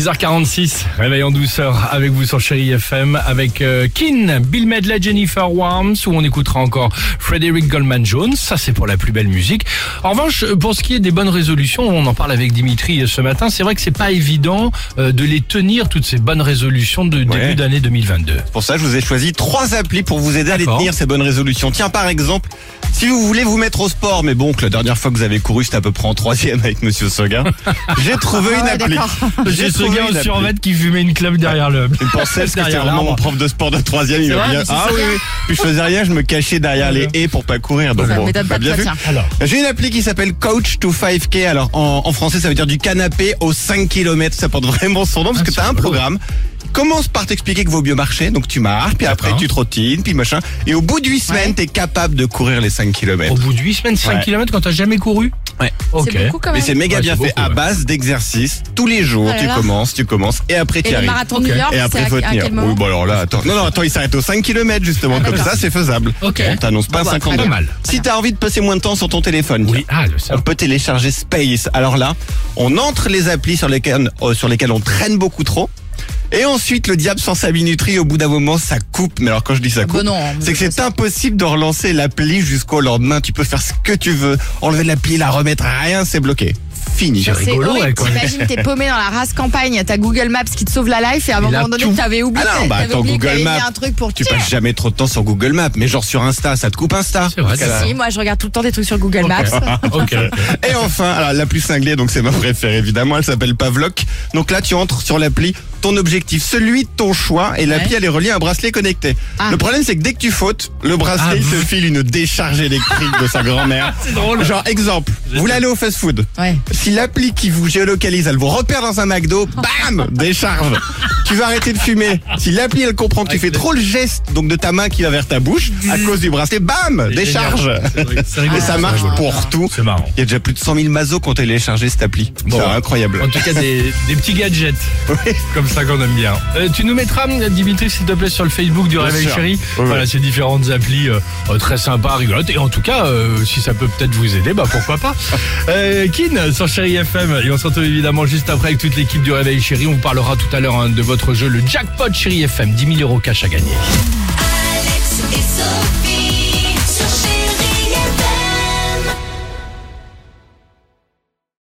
6h46, réveil en douceur avec vous sur Chéri FM avec euh, Kin, Bill Medley, Jennifer Warms où on écoutera encore Frederick Goldman Jones, ça c'est pour la plus belle musique. En revanche, pour ce qui est des bonnes résolutions, on en parle avec Dimitri euh, ce matin, c'est vrai que c'est pas évident euh, de les tenir toutes ces bonnes résolutions de Ouais. début d'année 2022. Pour ça, je vous ai choisi trois applis pour vous aider à les tenir ces bonnes résolutions. Tiens, par exemple, si vous voulez vous mettre au sport, mais bon, que la dernière fois que vous avez couru, c'était à peu près en troisième avec Monsieur Seguin, j'ai trouvé une Ah ouais, appli. Trouvé gars appli. survêt qui fumait une clope derrière le... Une pensée, parce que c'était Derrière vraiment mon prof de sport de troisième. Il m'a Ah oui, oui. Puis je faisais rien, je me cachais derrière les haies pour pas courir. Donc bon, bah, pas bien vu. J'ai une appli qui s'appelle Coach to 5K. Alors en, en français, ça veut dire du canapé aux 5 km. Ça porte vraiment son nom parce Ah, que c'est t'as un programme. Commence par t'expliquer que vaut mieux marcher, donc tu marches, puis après tu trottines, puis machin. Et au bout de 8 semaines, Ouais. t'es capable de courir les 5 km. au bout de 8 semaines, 5 Ouais. km quand t'as jamais couru Ouais. Ok. C'est beaucoup quand Mais c'est méga Ouais, bien fait beaucoup, à ouais. base d'exercices. Tous les jours, Oh tu commences, tu commences, et après tu arrives. marathon de Ok. New York, Et après, faut à tenir. Oui, bon, alors là, attends. Non, non, attends, il s'arrête aux 5 km, justement. Comme ça, c'est faisable. Ok. On t'annonce pas Bon, bah, 50 très Pas mal. Si t'as envie de passer moins de temps sur ton téléphone, Oui, ah, le on peut télécharger Space. Alors là, on entre les applis sur lesquelles, euh, sur lesquelles on traîne beaucoup trop. Et ensuite, le diable sans sa minuterie, au bout d'un moment, ça coupe. Mais alors, quand je dis ça coupe, Bah non, c'est que c'est impossible de relancer l'appli jusqu'au lendemain. Tu peux faire ce que tu veux. Enlever l'appli, la remettre, rien, c'est bloqué. Fini. C'est C'est rigolo, ouais, horrible. T'imagines, t'es paumé dans la race campagne, t'as Google Maps qui te sauve la life et à un moment donné, tout. t'avais oublié, Ah non, bah, t'avais attends, oublié que Google Maps, un truc pour Tu tirer. passes jamais trop de temps sur Google Maps. Mais genre sur Insta, ça te coupe Insta. C'est vrai, Parce que c'est Si, moi je regarde tout le temps des trucs sur Google Maps. Ok. Et enfin, alors la plus cinglée, donc c'est ma préférée évidemment, elle s'appelle Pavlok. Donc là, tu entres sur l'appli ton objectif, celui de ton choix, et l'appli Ouais. elle est reliée à un bracelet connecté. Ah. Le problème c'est que dès que tu fautes, le bracelet Ah, il te file une décharge électrique de sa grand-mère. C'est drôle. Genre exemple, vous voulez aller au fast-food. Ouais. Si l'appli qui vous géolocalise, elle vous repère dans un McDo, bam, décharge. Tu vas arrêter de fumer. Si l'appli elle comprend que tu fais trop le geste donc de ta main qui va vers ta bouche à cause du bracelet, bam, C'est décharge. Et ça marche pour tout. C'est marrant. Il y a déjà plus de 100 000 mazos qui ont téléchargé cette appli. Bon. c'est incroyable. En tout cas, des, des petits gadgets. Comme ça qu'on aime bien. Euh, tu nous mettras, Dimitri, s'il te plaît, sur le Facebook du Bien Réveil sûr. Chéri. Oui, Voilà, oui. ces différentes applis euh, euh, très sympas, rigolotes. Et en tout cas, euh, si ça peut peut-être vous aider, bah pourquoi pas. Euh, Kin sur Chéri FM. Et on se retrouve évidemment juste après avec toute l'équipe du Réveil Chéri. On vous parlera tout à l'heure hein, de jeu, le Jackpot Chéri FM. 10 000 euros cash à gagner.